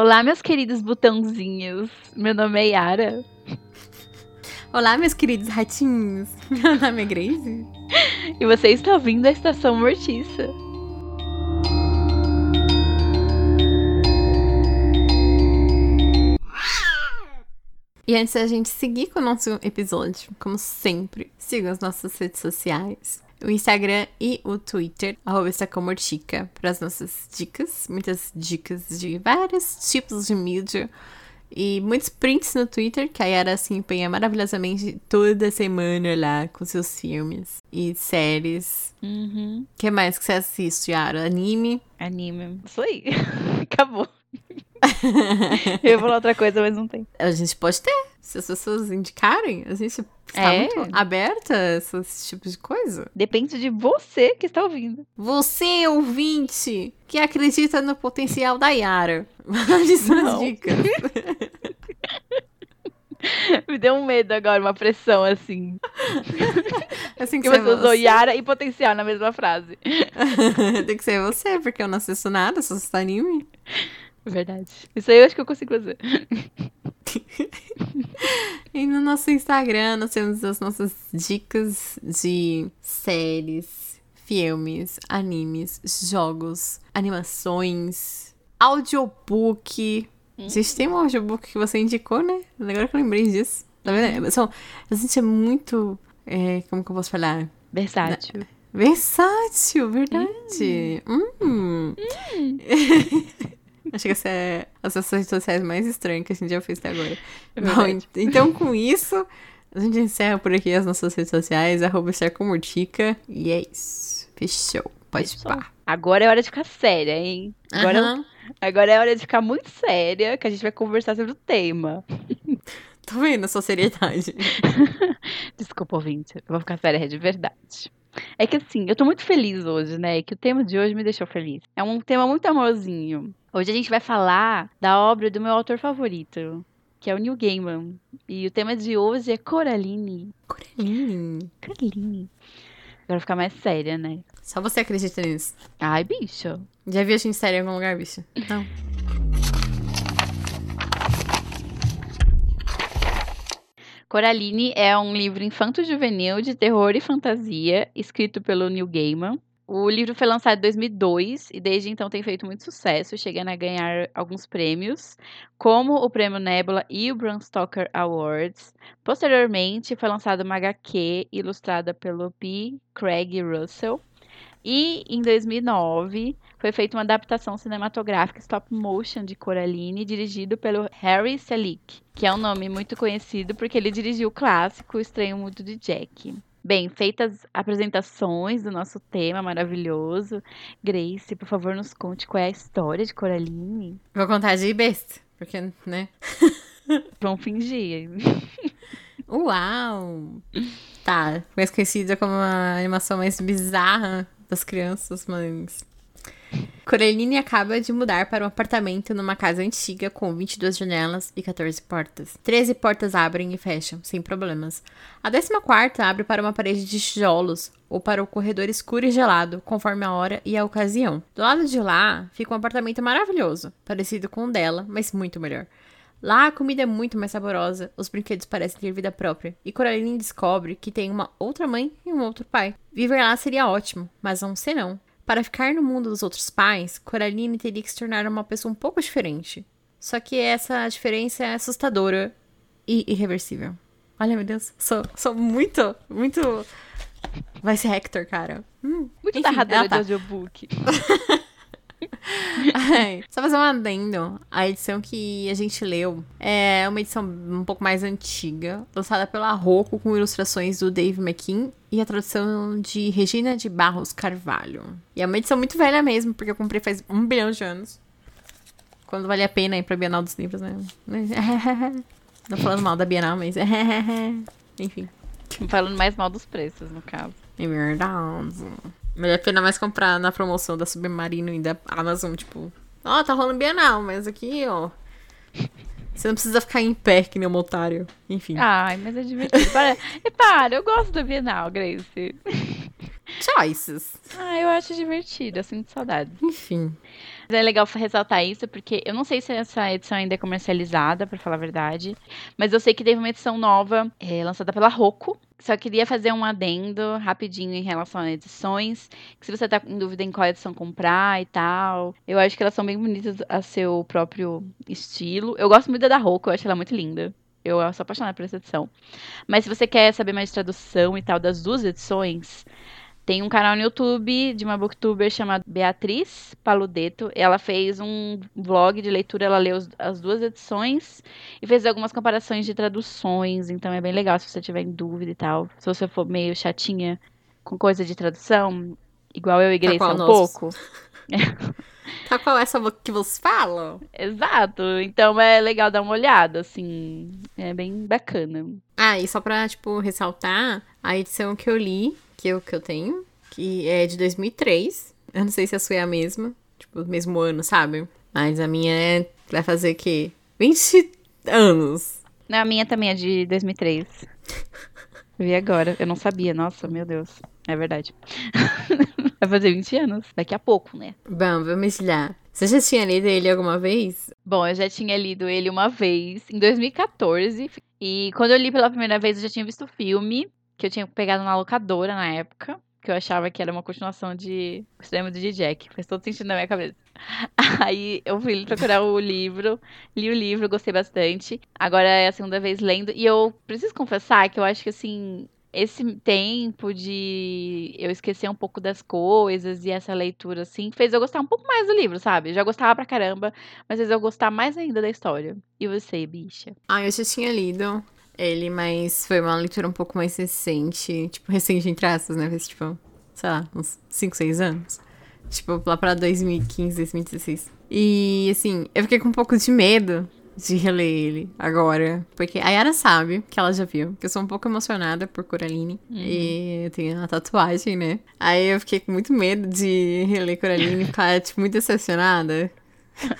Olá, meus queridos botãozinhos. Meu nome é Yara. Olá, meus queridos ratinhos. Meu nome é Grace. E você está ouvindo a Estação Mortiça. E antes da gente seguir com o nosso episódio, como sempre, sigam as nossas redes sociais. O Instagram e o Twitter, arroba Estacomortica, para as nossas dicas. Muitas dicas de vários tipos de mídia. E muitos prints no Twitter, que a Yara se empenha maravilhosamente toda semana lá com seus filmes e séries. O Uhum. que mais que você assiste, Yara? Anime? Anime. Isso aí. Acabou. Eu ia falar outra coisa, mas não tem. A gente pode ter, se as pessoas indicarem. A gente está É. muito aberta a esses tipos de coisa. Depende de você que está ouvindo. Você, ouvinte, que acredita no potencial da Yara. Mande suas dicas. Me deu um medo agora, uma pressão assim. Assim Que que você você usou Yara e potencial na mesma frase. Tem que ser você, porque eu não assisto nada, só assisto anime. Verdade. Isso aí eu acho que eu consigo fazer. E no nosso Instagram nós temos as nossas dicas de séries, filmes, animes, jogos, animações, audiobook. A gente tem um audiobook que você indicou, né? Agora que eu lembrei disso. Tá vendo? São, a gente é muito. é, como que eu posso falar? Versátil. Versátil, verdade. Hum. Acho que essa é as redes sociais mais estranhas que a gente já fez até agora. É Bom, então com isso, a gente encerra por aqui as nossas redes sociais, arroba estar com Murtica. E é isso. Fechou. Pode Fechou. pá. Agora é hora de ficar séria, hein? Agora, Aham. agora é hora de ficar muito séria, que a gente vai conversar sobre o tema. Tô vendo a sua seriedade. Desculpa, ouvinte. Eu vou ficar séria de verdade. É que assim, eu tô muito feliz hoje, né? Que o tema de hoje me deixou feliz. É um tema muito amorzinho. Hoje a gente vai falar da obra do meu autor favorito, que é o Neil Gaiman. E o tema de hoje é Coraline. Coraline. Coraline. Agora ficar mais séria, né? Só você acredita nisso. Ai, bicho. Já viu a gente séria em algum lugar, bicho? Não. Coraline é um livro infanto-juvenil de terror e fantasia, escrito pelo Neil Gaiman. O livro foi lançado em 2002 e desde então tem feito muito sucesso, chegando a ganhar alguns prêmios, como o Prêmio Nebula e o Bram Stoker Awards. Posteriormente, foi lançada uma HQ ilustrada pelo P. Craig Russell. E em 2009 foi feita uma adaptação cinematográfica stop motion de Coraline, dirigido pelo Harry Selick, que é um nome muito conhecido porque ele dirigiu o clássico O Estranho Mundo de Jack. Bem, feitas as apresentações do nosso tema maravilhoso, Grace, por favor, nos conte qual é a história de Coraline. Vou contar de besta, porque, né? Vamos fingir. Uau! Tá, mais conhecida como a animação mais bizarra das crianças, mas. Coraline acaba de mudar para um apartamento numa casa antiga com 22 janelas e 14 portas. 13 portas abrem e fecham, sem problemas. A 14 abre para uma parede de tijolos ou para o corredor escuro e gelado, conforme a hora e a ocasião. Do lado de lá fica um apartamento maravilhoso, parecido com o dela, mas muito melhor. Lá a comida é muito mais saborosa, os brinquedos parecem ter vida própria, e Coraline descobre que tem uma outra mãe e um outro pai. Viver lá seria ótimo, mas não sei não. Para ficar no mundo dos outros pais, Coraline teria que se tornar uma pessoa um pouco diferente. Só que essa diferença é assustadora e irreversível. Olha, meu Deus, sou, sou muito, muito. Vai ser Hector, cara. Hum, Muito enfim, narradora ela tá. de audiobook. Ai, só fazer um adendo. A edição que a gente leu é uma edição um pouco mais antiga, lançada pela Rocco com ilustrações do Dave McKean e a tradução de Regina de Barros Carvalho. E é uma edição muito velha mesmo, porque eu comprei faz um bilhão de anos. Quando vale a pena ir pra Bienal dos Livros, né? Não falando mal da Bienal, mas. Enfim. Falando mais mal dos preços, no caso. É verdade. Vale a pena mais comprar na promoção da Submarino e da Amazon, tipo. Ó, tá rolando Bienal, mas aqui, ó. Você não precisa ficar em pé que nem um otário. Enfim. Ai, mas é divertido. Para, e para, eu gosto da Bienal, Grace. Choices. Ah, eu acho divertido, eu sinto saudade. Enfim. É legal ressaltar isso, porque eu não sei se essa edição ainda é comercializada, pra falar a verdade. Mas eu sei que teve uma edição nova, é, lançada pela Roku. Só queria fazer um adendo rapidinho em relação a edições. Que se você tá em dúvida em qual edição comprar e tal. Eu acho que elas são bem bonitas a seu próprio estilo. Eu gosto muito da da Roku, eu acho ela muito linda. Eu sou apaixonada por essa edição. Mas se você quer saber mais de tradução e tal das duas edições, tem um canal no YouTube de uma booktuber chamada Beatriz Paludeto. Ela fez um vlog de leitura, ela leu as duas edições e fez algumas comparações de traduções. Então é bem legal se você tiver em dúvida e tal. Se você for meio chatinha com coisa de tradução, igual eu e Grace tá um pouco. Tá qual é essa que você fala? Exato. Então é legal dar uma olhada, assim. É bem bacana. Ah, e só pra, tipo, ressaltar, a edição que eu li que eu, que eu tenho, que é de 2003. Eu não sei se a sua é a mesma, tipo, mesmo ano, sabe? Mas a minha é, vai fazer que 20 anos. Não, a minha também é de 2003. Vi agora, eu não sabia, nossa, meu Deus. É verdade. vai fazer 20 anos, daqui a pouco, né? Bom, vamos lá. Você já tinha lido ele alguma vez? Bom, eu já tinha lido ele uma vez, em 2014. E quando eu li pela primeira vez, eu já tinha visto o filme que eu tinha pegado na locadora na época, que eu achava que era uma continuação de O Extremo de Jack. Faz todo sentido na minha cabeça. Aí eu fui procurar o livro, li o livro, gostei bastante. Agora é a segunda vez lendo. E eu preciso confessar que eu acho que assim. Esse tempo de eu esquecer um pouco das coisas e essa leitura, assim, fez eu gostar um pouco mais do livro, sabe? Já gostava pra caramba, mas fez eu gostar mais ainda da história. E você, bicha? Ah, eu já tinha lido ele, mas foi uma leitura um pouco mais recente. Tipo, recente entre aspas, né? Fez, tipo, sei lá, uns 5, 6 anos. Tipo, lá pra 2015, 2016. E, assim, eu fiquei com um pouco de medo de reler ele agora. Porque a Yara sabe que ela já viu, que eu sou um pouco emocionada por Coraline. Uhum. E eu tenho uma tatuagem, né? Aí eu fiquei com muito medo de reler Coraline e ficar, tipo, muito decepcionada.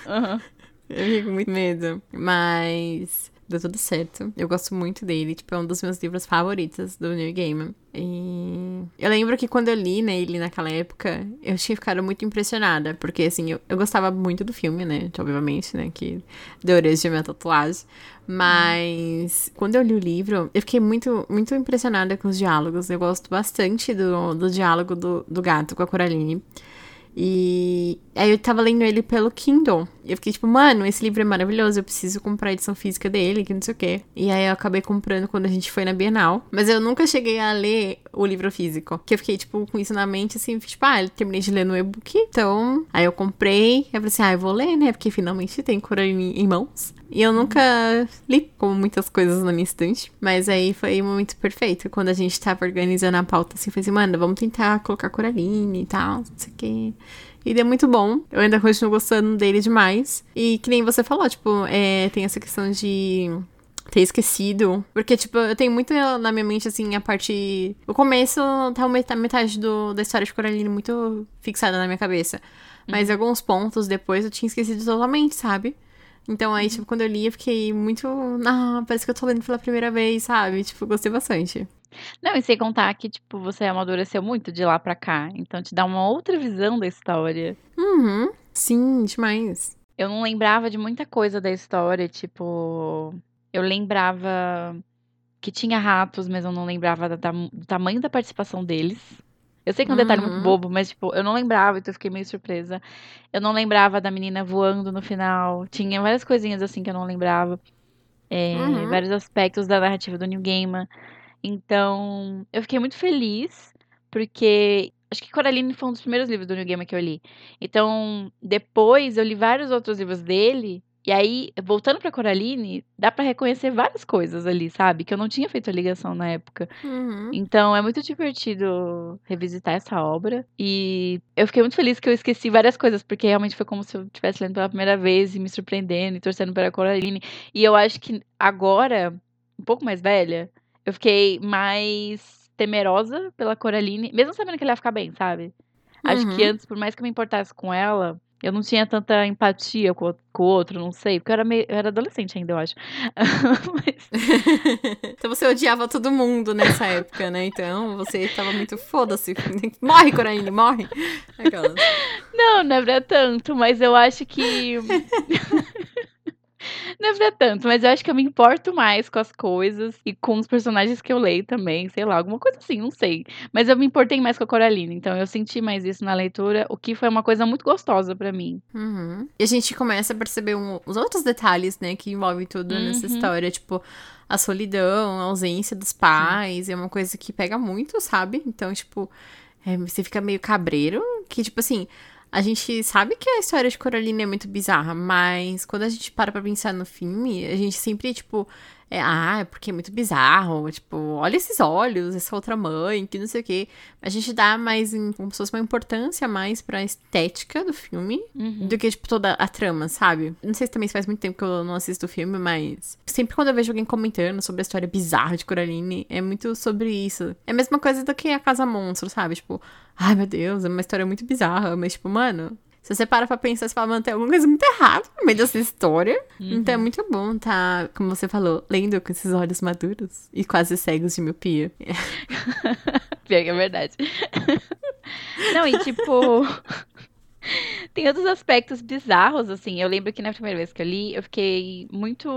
Uhum. Eu fiquei com muito medo. Mas deu tudo certo. Eu gosto muito dele, tipo, é um dos meus livros favoritos do Neil Gaiman. E eu lembro que quando eu li né, ele naquela época, eu tinha ficado muito impressionada, porque assim, eu, eu gostava muito do filme, né? Obviamente, né? Que deu origem à minha tatuagem. Mas quando eu li o livro, eu fiquei muito, muito impressionada com os diálogos. Eu gosto bastante do, do diálogo do, do gato com a Coraline. E aí eu tava lendo ele pelo Kindle. E eu fiquei tipo, mano, esse livro é maravilhoso, eu preciso comprar a edição física dele, que não sei o quê. E aí eu acabei comprando quando a gente foi na Bienal. Mas eu nunca cheguei a ler o livro físico. Que eu fiquei, tipo, com isso na mente, assim, tipo, ah, eu terminei de ler no e-book. Então, aí eu comprei. Eu falei assim, ah, eu vou ler, né? Porque finalmente tem Coraline em mãos. E eu nunca li, como muitas coisas na minha estante. Mas aí foi um momento perfeito. Quando a gente tava organizando a pauta, assim, foi assim, mano, vamos tentar colocar Coraline e tal, não sei o quê. E é muito bom. Eu ainda continuo gostando dele demais. E que nem você falou, tipo, é, tem essa questão de ter esquecido. Porque, tipo, eu tenho muito na minha mente, assim, a parte. O começo tá metade do, da história de Coraline muito fixada na minha cabeça. Mas uhum. alguns pontos depois eu tinha esquecido totalmente, sabe? Então aí, tipo, quando eu li, eu fiquei muito. Ah, parece que eu tô lendo pela primeira vez, sabe? Tipo, gostei bastante. Não, e sem contar que, tipo, você amadureceu muito de lá pra cá. Então te dá uma outra visão da história. Uhum. Sim, demais. Eu não lembrava de muita coisa da história, tipo. Eu lembrava que tinha ratos, mas eu não lembrava do tamanho da participação deles. Eu sei que é um detalhe muito uhum. bobo, mas, tipo, eu não lembrava, então eu fiquei meio surpresa. Eu não lembrava da menina voando no final. Tinha várias coisinhas assim que eu não lembrava. É, uhum. Vários aspectos da narrativa do New Gaiman. Então, eu fiquei muito feliz, porque acho que Coraline foi um dos primeiros livros do New Gaiman que eu li. Então, depois eu li vários outros livros dele e aí, voltando pra Coraline, dá para reconhecer várias coisas ali, sabe? Que eu não tinha feito a ligação na época. Uhum. Então, é muito divertido revisitar essa obra. E eu fiquei muito feliz que eu esqueci várias coisas, porque realmente foi como se eu estivesse lendo pela primeira vez e me surpreendendo e torcendo pela Coraline. E eu acho que agora, um pouco mais velha, eu fiquei mais temerosa pela Coraline, mesmo sabendo que ela ia ficar bem, sabe? Acho que uhum. antes, por mais que eu me importasse com ela, Eu não tinha tanta empatia com, com o outro, não sei, porque eu era, meio, eu era adolescente ainda, eu acho. Mas... então você odiava todo mundo nessa época, né? Então você tava muito foda-se. Morre, Coraine, morre! Aquelas. Não, não é pra tanto, mas eu acho que. Não é pra tanto, mas eu acho que eu me importo mais com as coisas e com os personagens que eu leio também, sei lá, alguma coisa assim, não sei. Mas eu me importei mais com a Coraline, então eu senti mais isso na leitura, o que foi uma coisa muito gostosa para mim. Uhum. E a gente começa a perceber um, os outros detalhes, né, que envolvem tudo uhum. nessa história, tipo a solidão, a ausência dos pais, Sim. é uma coisa que pega muito, sabe? Então, tipo, é, você fica meio cabreiro, que, tipo assim, a gente sabe que a história de Coraline é muito bizarra, mas quando a gente para pra pensar no filme, a gente sempre, tipo, é, ah, é porque é muito bizarro, tipo, olha esses olhos, essa outra mãe, que não sei o quê. A gente dá mais, como se fosse uma importância mais pra estética do filme uhum. do que, tipo, toda a trama, sabe? Não sei se também faz muito tempo que eu não assisto o filme, mas sempre quando eu vejo alguém comentando sobre a história bizarra de Coraline, é muito sobre isso. É a mesma coisa do que a Casa Monstro, sabe? Tipo, ai meu Deus, é uma história muito bizarra, mas, tipo, mano, se você para pra pensar, você fala, mano, tem alguma coisa muito errada no meio dessa história. Uhum. Então é muito bom tá, como você falou, lendo com esses olhos maduros e quase cegos de miopia. Pior que é verdade. Não, e tipo. Tem outros aspectos bizarros, assim. Eu lembro que na primeira vez que eu li, eu fiquei muito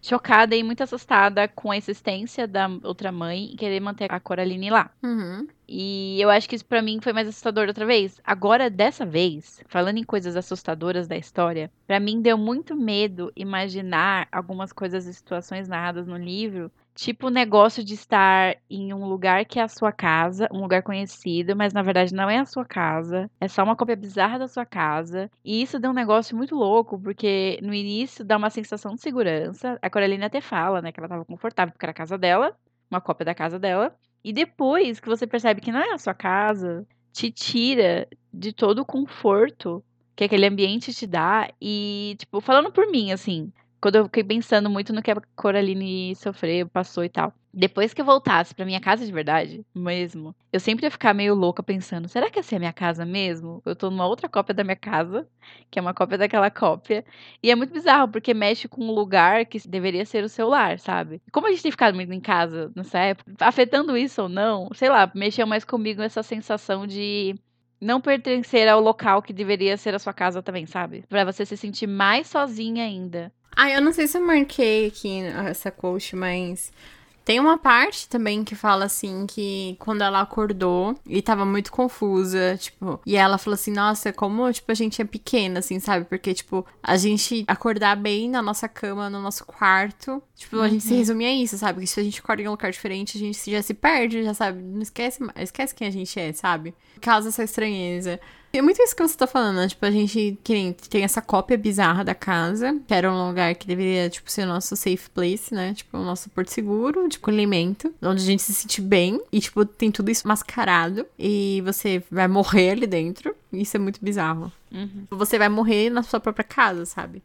chocada e muito assustada com a existência da outra mãe e querer manter a Coraline lá. Uhum. E eu acho que isso para mim foi mais assustador outra vez. Agora, dessa vez, falando em coisas assustadoras da história, para mim deu muito medo imaginar algumas coisas e situações narradas no livro Tipo o negócio de estar em um lugar que é a sua casa, um lugar conhecido, mas na verdade não é a sua casa, é só uma cópia bizarra da sua casa. E isso deu um negócio muito louco, porque no início dá uma sensação de segurança. A Coraline até fala, né, que ela tava confortável porque era a casa dela, uma cópia da casa dela. E depois que você percebe que não é a sua casa, te tira de todo o conforto que aquele ambiente te dá. E, tipo, falando por mim, assim, quando eu fiquei pensando muito no que a Coraline sofreu, passou e tal. Depois que eu voltasse pra minha casa de verdade, mesmo, eu sempre ia ficar meio louca pensando: será que essa é a minha casa mesmo? Eu tô numa outra cópia da minha casa, que é uma cópia daquela cópia. E é muito bizarro, porque mexe com um lugar que deveria ser o seu lar, sabe? Como a gente tem ficado muito em casa nessa época, afetando isso ou não, sei lá, mexeu mais comigo essa sensação de não pertencer ao local que deveria ser a sua casa também, sabe? Para você se sentir mais sozinha ainda. Ah, eu não sei se eu marquei aqui essa coach, mas tem uma parte também que fala assim que quando ela acordou e tava muito confusa, tipo, e ela falou assim: "Nossa, como tipo a gente é pequena assim, sabe? Porque tipo, a gente acordar bem na nossa cama, no nosso quarto, tipo, uhum. a gente se uhum. resume a isso, sabe? Porque se a gente acorda em um lugar diferente, a gente já se perde, já sabe, não esquece, esquece quem a gente é, sabe? Causa essa estranheza. É muito isso que você tá falando, né? Tipo, a gente tem essa cópia bizarra da casa, que era um lugar que deveria, tipo, ser o nosso safe place, né? Tipo, o nosso porto seguro, tipo, alimento, onde a gente se sente bem. E, tipo, tem tudo isso mascarado. E você vai morrer ali dentro. Isso é muito bizarro. Uhum. Você vai morrer na sua própria casa, sabe?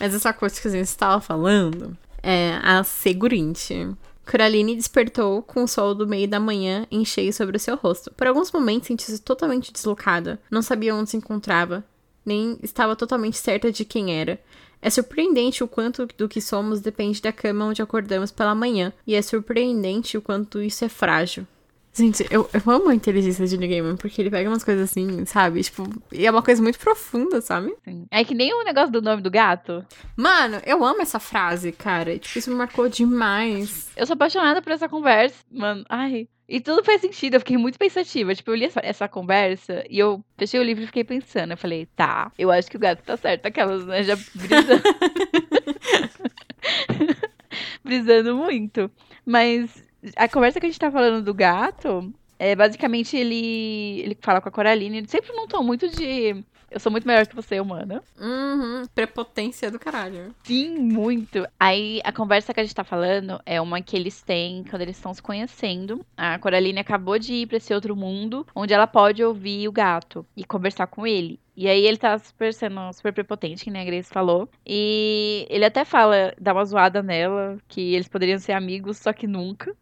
Mas essa coisa que a gente estava falando é a segurinte. Coraline despertou com o sol do meio da manhã em cheio sobre o seu rosto. Por alguns momentos sentiu-se totalmente deslocada. Não sabia onde se encontrava, nem estava totalmente certa de quem era. É surpreendente o quanto do que somos depende da cama onde acordamos pela manhã, e é surpreendente o quanto isso é frágil. Gente, eu, eu amo a inteligência de Neil Gaiman, porque ele pega umas coisas assim, sabe? Tipo, e é uma coisa muito profunda, sabe? Sim. É que nem o negócio do nome do gato. Mano, eu amo essa frase, cara. Tipo, isso me marcou demais. Eu sou apaixonada por essa conversa, mano. Ai. E tudo faz sentido, eu fiquei muito pensativa. Tipo, eu li essa, essa, conversa e eu fechei o livro e fiquei pensando. Eu falei, tá, eu acho que o gato tá certo. Aquelas, né, já brisando. brisando muito. Mas a conversa que a gente tá falando do gato, é basicamente ele ele fala com a Coraline, ele sempre não tom muito de eu sou muito melhor que você, humana. Uhum, prepotência do caralho. Sim, muito. Aí a conversa que a gente tá falando é uma que eles têm quando eles estão se conhecendo. A Coraline acabou de ir para esse outro mundo, onde ela pode ouvir o gato e conversar com ele. E aí ele tá super sendo super prepotente, que nem a Grace falou. E ele até fala, dá uma zoada nela, que eles poderiam ser amigos, só que nunca.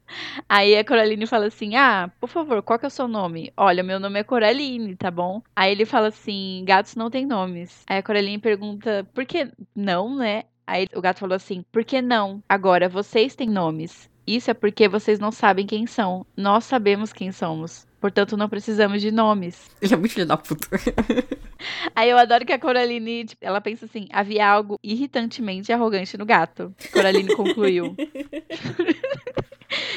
Aí a Coraline fala assim: Ah, por favor, qual que é o seu nome? Olha, meu nome é Coraline, tá bom? Aí ele fala assim: gatos não têm nomes. Aí a Coraline pergunta: por que não, né? Aí o gato falou assim: por que não? Agora vocês têm nomes. Isso é porque vocês não sabem quem são. Nós sabemos quem somos. Portanto, não precisamos de nomes. Ele é muito filho da puta. Aí eu adoro que a Coraline, tipo, ela pensa assim, havia algo irritantemente arrogante no gato. Coraline concluiu.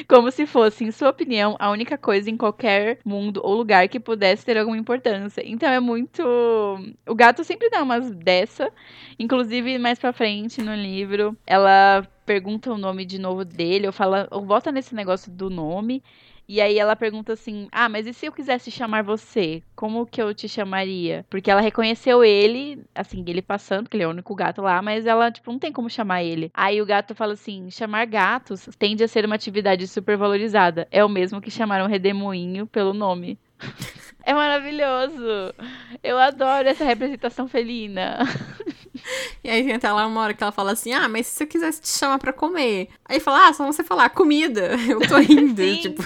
Como se fosse, em sua opinião, a única coisa em qualquer mundo ou lugar que pudesse ter alguma importância. Então é muito. O gato sempre dá umas dessa. Inclusive, mais pra frente no livro, ela pergunta o nome de novo dele, ou fala, ou volta nesse negócio do nome. E aí ela pergunta assim: Ah, mas e se eu quisesse chamar você? Como que eu te chamaria? Porque ela reconheceu ele, assim, ele passando, que ele é o único gato lá, mas ela, tipo, não tem como chamar ele. Aí o gato fala assim: chamar gatos tende a ser uma atividade super valorizada. É o mesmo que chamar um redemoinho pelo nome. É maravilhoso. Eu adoro essa representação felina. E aí tem até lá uma hora que ela fala assim: Ah, mas se eu quisesse te chamar pra comer. Aí fala: Ah, só você falar comida. Eu tô indo. tipo.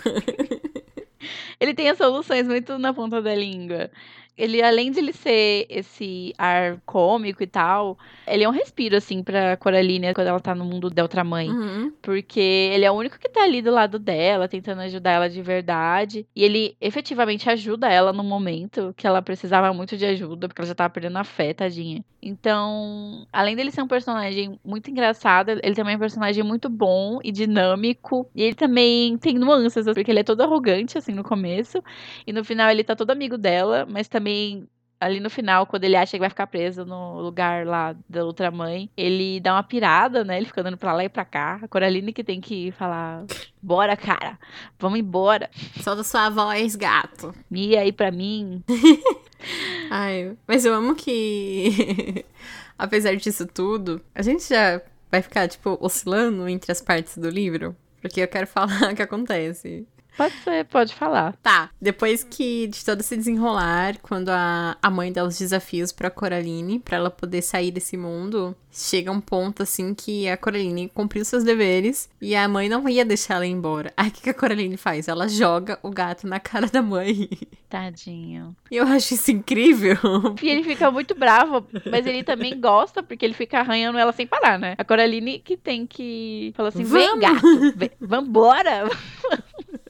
Ele tem as soluções muito na ponta da língua ele, além de ele ser esse ar cômico e tal, ele é um respiro, assim, pra Coraline quando ela tá no mundo da outra mãe. Uhum. Porque ele é o único que tá ali do lado dela, tentando ajudar ela de verdade. E ele efetivamente ajuda ela no momento que ela precisava muito de ajuda, porque ela já tava perdendo a fé, tadinha. Então, além dele ser um personagem muito engraçado, ele também é um personagem muito bom e dinâmico. E ele também tem nuances, porque ele é todo arrogante, assim, no começo. E no final ele tá todo amigo dela, mas também também ali no final, quando ele acha que vai ficar preso no lugar lá da outra mãe, ele dá uma pirada, né? Ele fica andando pra lá e pra cá. A Coraline que tem que falar: Bora, cara, vamos embora. Solta sua voz, gato. E aí pra mim. Ai, mas eu amo que, apesar disso tudo, a gente já vai ficar, tipo, oscilando entre as partes do livro. Porque eu quero falar o que acontece. Pode ser, pode falar. Tá, depois que de todo esse desenrolar, quando a, a mãe dá os desafios pra Coraline, pra ela poder sair desse mundo, chega um ponto assim que a Coraline cumpriu seus deveres e a mãe não ia deixar ela ir embora. Aí o que, que a Coraline faz? Ela joga o gato na cara da mãe. Tadinho. E eu acho isso incrível. E ele fica muito bravo, mas ele também gosta porque ele fica arranhando ela sem parar, né? A Coraline que tem que falar assim: vem, Vamos. gato, vem, vambora.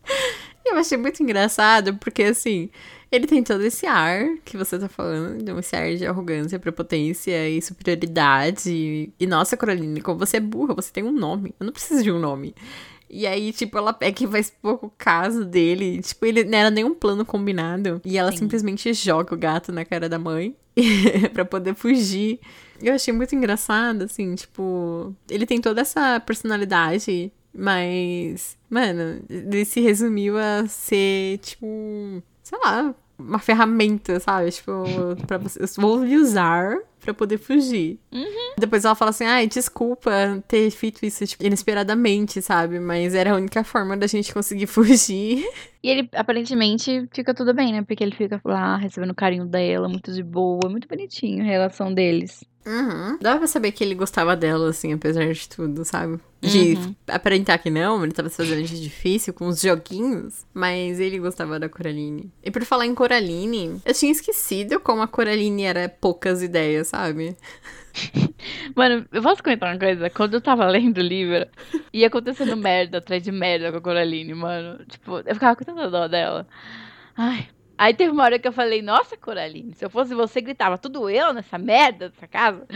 Eu achei muito engraçado, porque assim, ele tem todo esse ar que você tá falando, esse ar de arrogância, prepotência e superioridade. E, nossa, Coraline, como você é burra, você tem um nome. Eu não preciso de um nome. E aí, tipo, ela pega e faz pouco caso dele. Tipo, ele não era nenhum plano combinado. E ela Sim. simplesmente joga o gato na cara da mãe pra poder fugir. Eu achei muito engraçado, assim, tipo, ele tem toda essa personalidade mas, mano, ele se resumiu a ser, tipo, sei lá, uma ferramenta, sabe? Tipo, pra você, eu vou lhe usar pra poder fugir. Uhum. Depois ela fala assim, ai, desculpa ter feito isso, tipo, inesperadamente, sabe? Mas era a única forma da gente conseguir fugir. E ele aparentemente fica tudo bem, né? Porque ele fica lá recebendo o carinho dela, muito de boa, muito bonitinho a relação deles. Uhum. Dava pra saber que ele gostava dela, assim, apesar de tudo, sabe? De Uhum. aparentar que não, ele tava se fazendo de difícil com os joguinhos, mas ele gostava da Coraline. E por falar em Coraline, eu tinha esquecido como a Coraline era poucas ideias, sabe? Mano, eu posso comentar uma coisa? Quando eu tava lendo o livro, ia acontecendo merda atrás de merda com a Coraline, mano. Tipo, eu ficava com tanta dó dela. Ai. Aí teve uma hora que eu falei, nossa, Coraline, se eu fosse você, gritava tudo eu nessa merda dessa casa.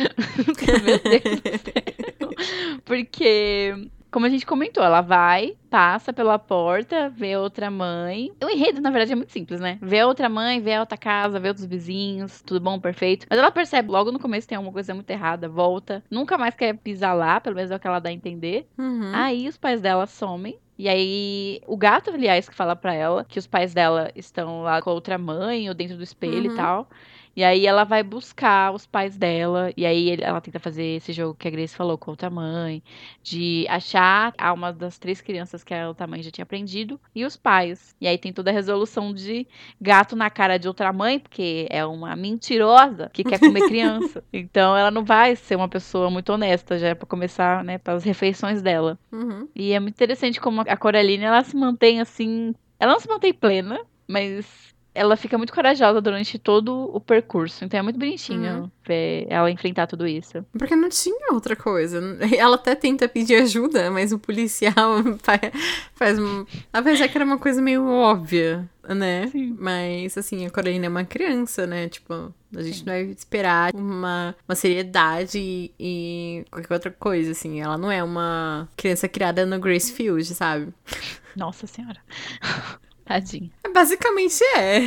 Meu Deus do céu. Porque, como a gente comentou, ela vai, passa pela porta, vê outra mãe. O enredo, na verdade, é muito simples, né? Vê outra mãe, vê outra casa, vê outros vizinhos, tudo bom, perfeito. Mas ela percebe logo no começo que tem alguma coisa muito errada, volta, nunca mais quer pisar lá, pelo menos é o que ela dá a entender. Uhum. Aí os pais dela somem. E aí, o gato, aliás, que fala pra ela que os pais dela estão lá com a outra mãe ou dentro do espelho Uhum. e tal. E aí ela vai buscar os pais dela. E aí ela tenta fazer esse jogo que a Grace falou com a outra mãe. De achar a uma das três crianças que a outra mãe já tinha aprendido. E os pais. E aí tem toda a resolução de gato na cara de outra mãe, porque é uma mentirosa que quer comer criança. Então ela não vai ser uma pessoa muito honesta já pra começar, né, pelas refeições dela. Uhum. E é muito interessante como a Coraline, ela se mantém assim, ela não se mantém plena, mas ela fica muito corajosa durante todo o percurso. Então é muito bonitinho ver ela enfrentar tudo isso. Porque não tinha outra coisa. Ela até tenta pedir ajuda, mas o policial fa- faz. Apesar que era uma coisa meio óbvia, né? Sim. Mas, assim, a Coraline é uma criança, né? Tipo, a gente Sim. não vai esperar uma, uma seriedade e, e qualquer outra coisa, assim. Ela não é uma criança criada no Gracefield, sabe? Nossa senhora. Tadinha. Basicamente é.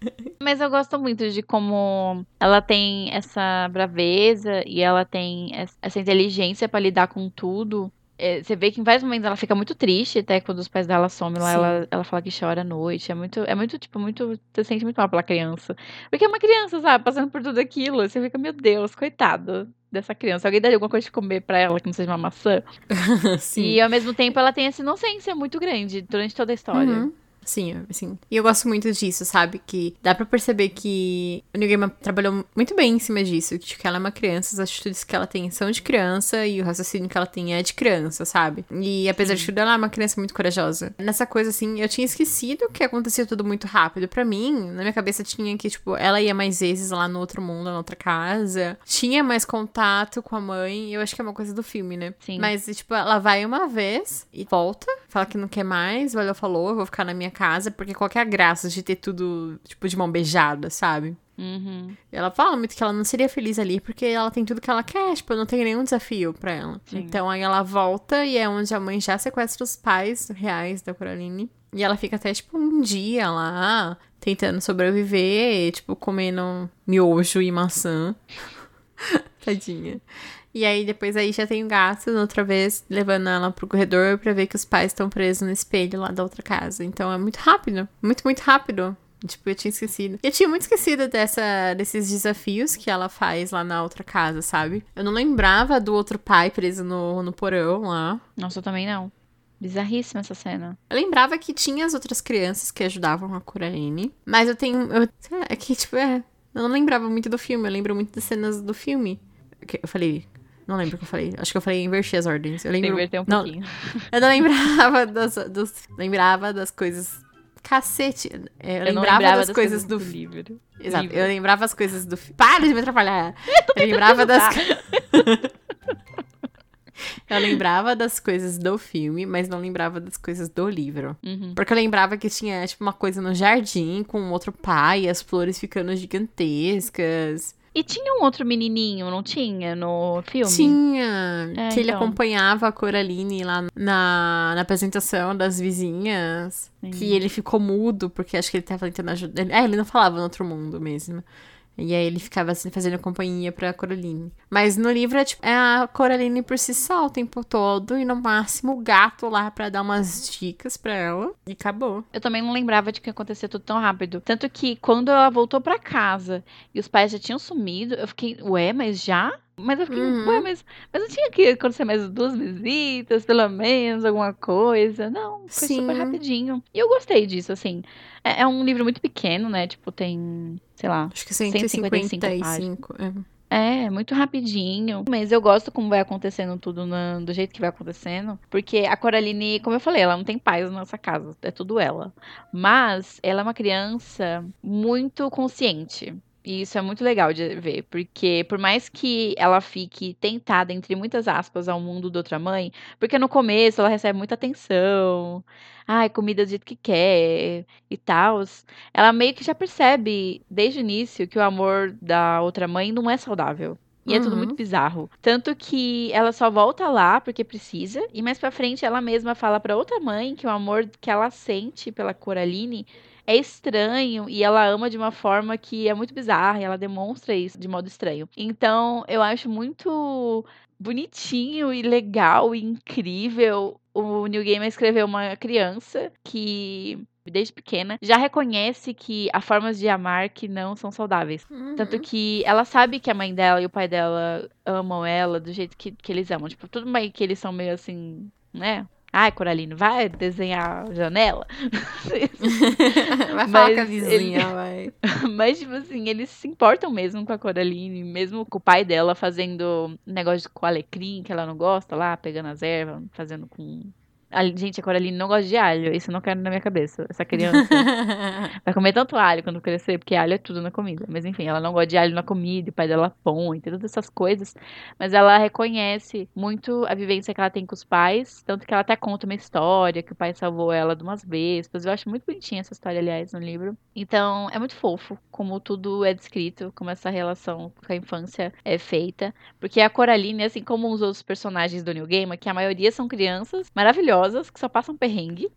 Mas eu gosto muito de como ela tem essa braveza e ela tem es- essa inteligência pra lidar com tudo. É, Você vê que em vários momentos ela fica muito triste, até quando os pais dela somem lá, ela, ela fala que chora à noite. É muito, é muito, tipo, muito. Você sente muito mal pela criança. Porque é uma criança, sabe? Passando por tudo aquilo. Você fica, meu Deus, coitado dessa criança. Alguém daria alguma coisa de comer pra ela que não seja uma maçã? Sim. E ao mesmo tempo ela tem essa inocência muito grande durante toda a história. Uhum. Sim, sim. E eu gosto muito disso, sabe? Que dá pra perceber que o New Gaiman trabalhou muito bem em cima disso. De que ela é uma criança, as atitudes que ela tem são de criança e o raciocínio que ela tem é de criança, sabe? E apesar de tudo, ela é uma criança muito corajosa. Nessa coisa, assim, eu tinha esquecido que acontecia tudo muito rápido. Pra mim, na minha cabeça tinha que, tipo, ela ia mais vezes lá no outro mundo, na outra casa. Tinha mais contato com a mãe. Eu acho que é uma coisa do filme, né? Sim. Mas, tipo, ela vai uma vez e volta, fala que não quer mais, o Elio falou, eu vou ficar na minha casa, porque qual é a graça de ter tudo, tipo, de mão beijada, sabe? Uhum. Ela fala muito que ela não seria feliz ali, porque ela tem tudo que ela quer, tipo, não tem nenhum desafio pra ela. Sim. Então aí ela volta e é onde a mãe já sequestra os pais reais da Coraline. E ela fica até, tipo, um dia lá, tentando sobreviver, tipo, comendo miojo e maçã. Tadinha. E aí depois aí já tem o gato, outra vez, levando ela pro corredor pra ver que os pais estão presos no espelho lá da outra casa. Então é muito rápido. Muito, muito rápido. Tipo, eu tinha esquecido. Eu tinha muito esquecido dessa, desses desafios que ela faz lá na outra casa, sabe? Eu não lembrava do outro pai preso no, no porão lá. Nossa, eu também não. Bizarríssima essa cena. Eu lembrava que tinha as outras crianças que ajudavam a Coraline. Mas eu tenho. Eu, é que, tipo, é. Eu não lembrava muito do filme. Eu lembro muito das cenas do filme. Eu falei. Não lembro o que eu falei. Acho que eu falei inverti as ordens. Eu lembro. Inverter um não, pouquinho. eu não lembrava das, dos. Lembrava das coisas. Cacete. É, Eu, Eu não lembrava, das, coisas, do. fi- livro. Exato. livro. Eu lembrava as coisas do. Para de me atrapalhar! Eu lembrava das. Eu lembrava das coisas do filme, mas não lembrava das coisas do livro. Uhum. Porque eu lembrava que tinha, tipo, uma coisa no jardim com outro pai, as flores ficando gigantescas. E tinha um outro menininho, não tinha, no filme? Tinha. É, que ele então. acompanhava a Coraline lá na, na apresentação das vizinhas. Sim. Que ele ficou mudo, porque acho que ele tava tentando ajudar. ele- É, ele não falava no outro mundo mesmo. E aí ele ficava assim, fazendo companhia pra Coraline. Mas no livro é tipo, é a Coraline por si só o tempo todo. E no máximo o gato lá pra dar umas dicas pra ela. E acabou. Eu também não lembrava de que acontecia tudo tão rápido. Tanto que quando ela voltou pra casa e os pais já tinham sumido, eu fiquei, ué, mas já? Mas eu fiquei, Uhum. ué, mas, mas não tinha que acontecer mais duas visitas, pelo menos, alguma coisa. Não, foi Sim. super rapidinho. E eu gostei disso, assim. É, é um livro muito pequeno, né? Tipo, tem, sei lá, Acho que 155 155. é. É, muito rapidinho. Mas eu gosto como vai acontecendo tudo na- do jeito que vai acontecendo. Porque a Coraline, como eu falei, ela não tem pais na nossa casa. É tudo ela. Mas ela é uma criança muito consciente. E isso é muito legal de ver, porque por mais que ela fique tentada, entre muitas aspas, ao mundo da outra mãe, porque no começo ela recebe muita atenção, ai, comida do jeito que quer e tal, ela meio que já percebe desde o início que o amor da outra mãe não é saudável. E é tudo Uhum. muito bizarro. Tanto que ela só volta lá porque precisa. E mais pra frente ela mesma fala pra outra mãe que o amor que ela sente pela Coraline é estranho e ela ama de uma forma que é muito bizarra e ela demonstra isso de modo estranho. Então, eu acho muito bonitinho e legal e incrível o New Gamer escrever uma criança que desde pequena, já reconhece que há formas de amar que não são saudáveis. Uhum. Tanto que ela sabe que a mãe dela e o pai dela amam ela do jeito que, que eles amam. Tipo, tudo bem que eles são meio assim, né? Ai, Coralino, vai desenhar janela. vai falar Mas com a vizinha, ele- vai. Mas, tipo assim, eles se importam mesmo com a Coraline, mesmo com o pai dela fazendo negócio com alecrim, que ela não gosta lá, pegando as ervas, fazendo com. A- Gente, a Coraline não gosta de alho, isso eu não quero na minha cabeça. Essa criança vai comer tanto alho quando crescer, porque alho é tudo na comida. Mas enfim, ela não gosta de alho na comida, e o pai dela põe, tem todas essas coisas. Mas ela reconhece muito a vivência que ela tem com os pais, tanto que ela até conta uma história que o pai salvou ela de umas vespas. Eu acho muito bonitinha essa história, aliás, no livro. Então, é muito fofo como tudo é descrito, como essa relação com a infância é feita. Porque a Coraline, assim como os outros personagens do New Game, que a maioria são crianças maravilhosas, que só passam perrengue.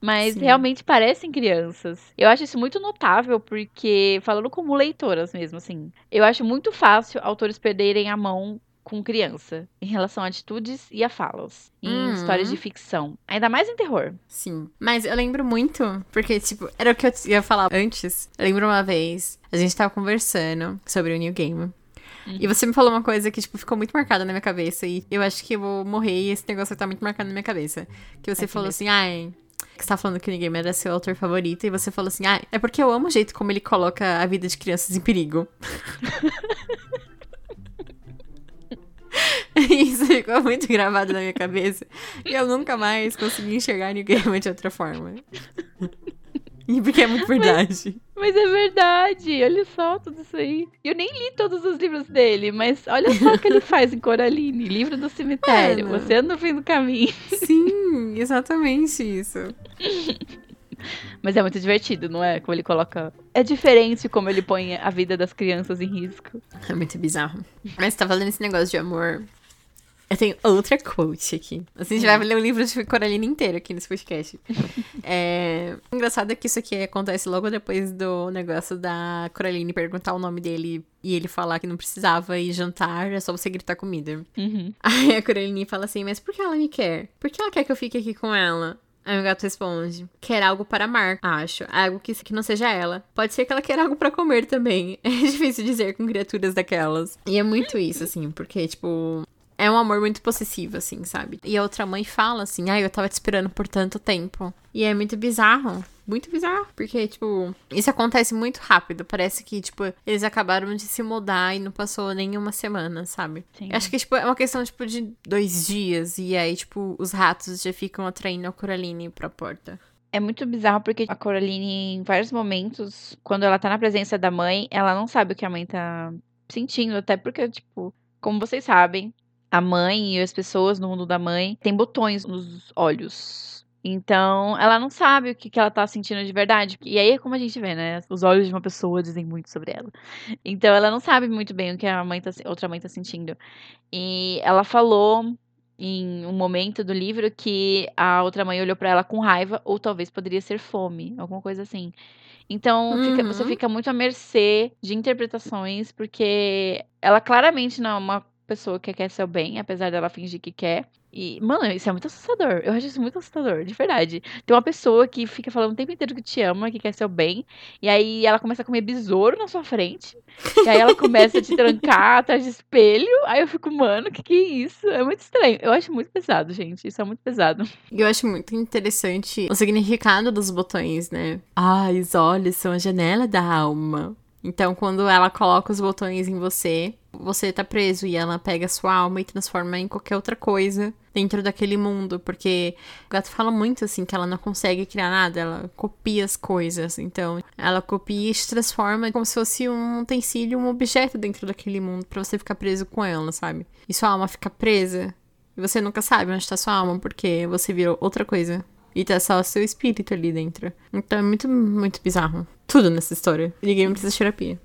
Mas Sim. realmente parecem crianças. Eu acho isso muito notável, porque, falando como leitoras mesmo, assim, eu acho muito fácil autores perderem a mão com criança, em relação a atitudes e a falas, em Uhum. histórias de ficção. Ainda mais em terror. Sim. Mas eu lembro muito, porque, tipo, era o que eu ia falar antes. Eu lembro uma vez, a gente tava conversando sobre o New Game. E você me falou uma coisa que, tipo, ficou muito marcada na minha cabeça. E eu acho que eu vou morrer e esse negócio tá muito marcado na minha cabeça. Que você que falou medo. assim, ai. Que você tá falando que Game era seu autor favorito. E você falou assim, ah, é porque eu amo o jeito como ele coloca a vida de crianças em perigo. Isso ficou muito gravado na minha cabeça. E eu nunca mais consegui enxergar Game de outra forma. E porque é muito verdade. Mas é verdade, olha só tudo isso aí. Eu nem li todos os livros dele, mas olha só o que ele faz em Coraline, livro do cemitério, Mano. você anda no fim do caminho. Sim, exatamente isso. Mas é muito divertido, não é? Como ele coloca. É diferente como ele põe a vida das crianças em risco. É muito bizarro. Mas tá falando esse negócio de amor. Eu tenho outra quote aqui. Assim, a gente vai ler o livro de Coraline inteiro aqui nesse podcast. é... O engraçado é que isso aqui acontece logo depois do negócio da Coraline perguntar o nome dele e ele falar que não precisava ir jantar, é só você gritar comida. Uhum. Aí a Coraline fala assim, mas por que ela me quer? Por que ela quer que eu fique aqui com ela? Aí o gato responde: Quer algo para amar, acho. Algo que, que não seja ela. Pode ser que ela queira algo para comer também. É difícil dizer com criaturas daquelas. E é muito isso, assim, porque, tipo. É um amor muito possessivo, assim, sabe? E a outra mãe fala assim: Ai, eu tava te esperando por tanto tempo. E é muito bizarro. Muito bizarro. Porque, tipo, isso acontece muito rápido. Parece que, tipo, eles acabaram de se mudar e não passou nem uma semana, sabe? Sim. Eu acho que, tipo, é uma questão, tipo, de dois dias. E aí, tipo, os ratos já ficam atraindo a Coraline pra porta. É muito bizarro porque a Coraline, em vários momentos, quando ela tá na presença da mãe, ela não sabe o que a mãe tá sentindo. Até porque, tipo, como vocês sabem, a mãe e as pessoas no mundo da mãe têm botões nos olhos. Então, ela não sabe o que, que ela tá sentindo de verdade. E aí é como a gente vê, né? Os olhos de uma pessoa dizem muito sobre ela. Então, ela não sabe muito bem o que a mãe tá, outra mãe tá sentindo. E ela falou em um momento do livro que a outra mãe olhou pra ela com raiva, ou talvez poderia ser fome, alguma coisa assim. Então, fica- Uhum. você fica muito à mercê de interpretações, porque ela claramente não é uma pessoa que quer seu bem, apesar dela fingir que quer. E, mano, isso é muito assustador. Eu acho isso muito assustador, de verdade. Tem uma pessoa que fica falando o tempo inteiro que te ama, que quer seu bem, e aí ela começa a comer besouro na sua frente, e aí ela começa a te trancar atrás de espelho. Aí eu fico, mano, que que é isso? É muito estranho. Eu acho muito pesado, gente. Isso é muito pesado. Eu acho muito interessante o significado dos botões, né? Ah, os olhos são a janela da alma. Então, quando ela coloca os botões em você, você tá preso e ela pega sua alma e transforma em qualquer outra coisa dentro daquele mundo. Porque o gato fala muito assim que ela não consegue criar nada, ela copia as coisas. Então, ela copia e se transforma como se fosse um utensílio, um objeto dentro daquele mundo pra você ficar preso com ela, sabe? E sua alma fica presa e você nunca sabe onde tá sua alma, porque você virou outra coisa. E tá só o seu espírito ali dentro. Então é muito, muito bizarro. Tudo nessa história. Ninguém precisa de terapia.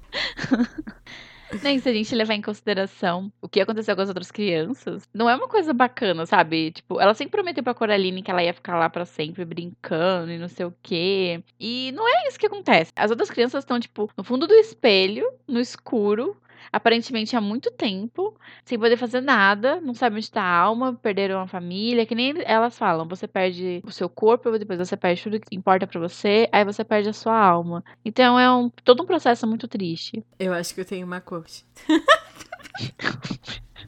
Nem se a gente levar em consideração o que aconteceu com as outras crianças, não é uma coisa bacana, sabe? Tipo, ela sempre prometeu pra Coraline que ela ia ficar lá pra sempre brincando e não sei o quê. E não é isso que acontece. As outras crianças estão, tipo, no fundo do espelho, no escuro, aparentemente há muito tempo, sem poder fazer nada, não sabe onde está a alma, perderam a família, que nem elas falam, você perde o seu corpo, depois você perde tudo que importa para você, aí você perde a sua alma. Então é um todo um processo muito triste. Eu acho que eu tenho uma coach.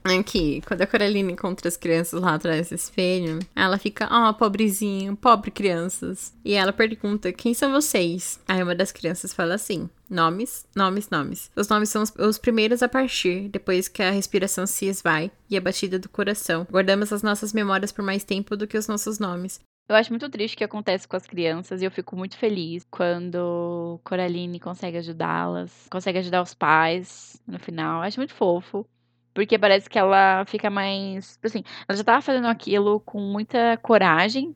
Aqui, quando a Coraline encontra as crianças lá atrás do espelho, ela fica, ó, oh, pobrezinho, pobre crianças. E ela pergunta, quem são vocês? Aí uma das crianças fala assim, nomes, nomes, nomes. Os nomes são os primeiros a partir, depois que a respiração se esvai e a batida do coração. Guardamos as nossas memórias por mais tempo do que os nossos nomes. Eu acho muito triste o que acontece com as crianças e eu fico muito feliz quando Coraline consegue ajudá-las, consegue ajudar os pais no final. Eu acho muito fofo. Porque parece que ela fica mais. Assim, ela já tava fazendo aquilo com muita coragem.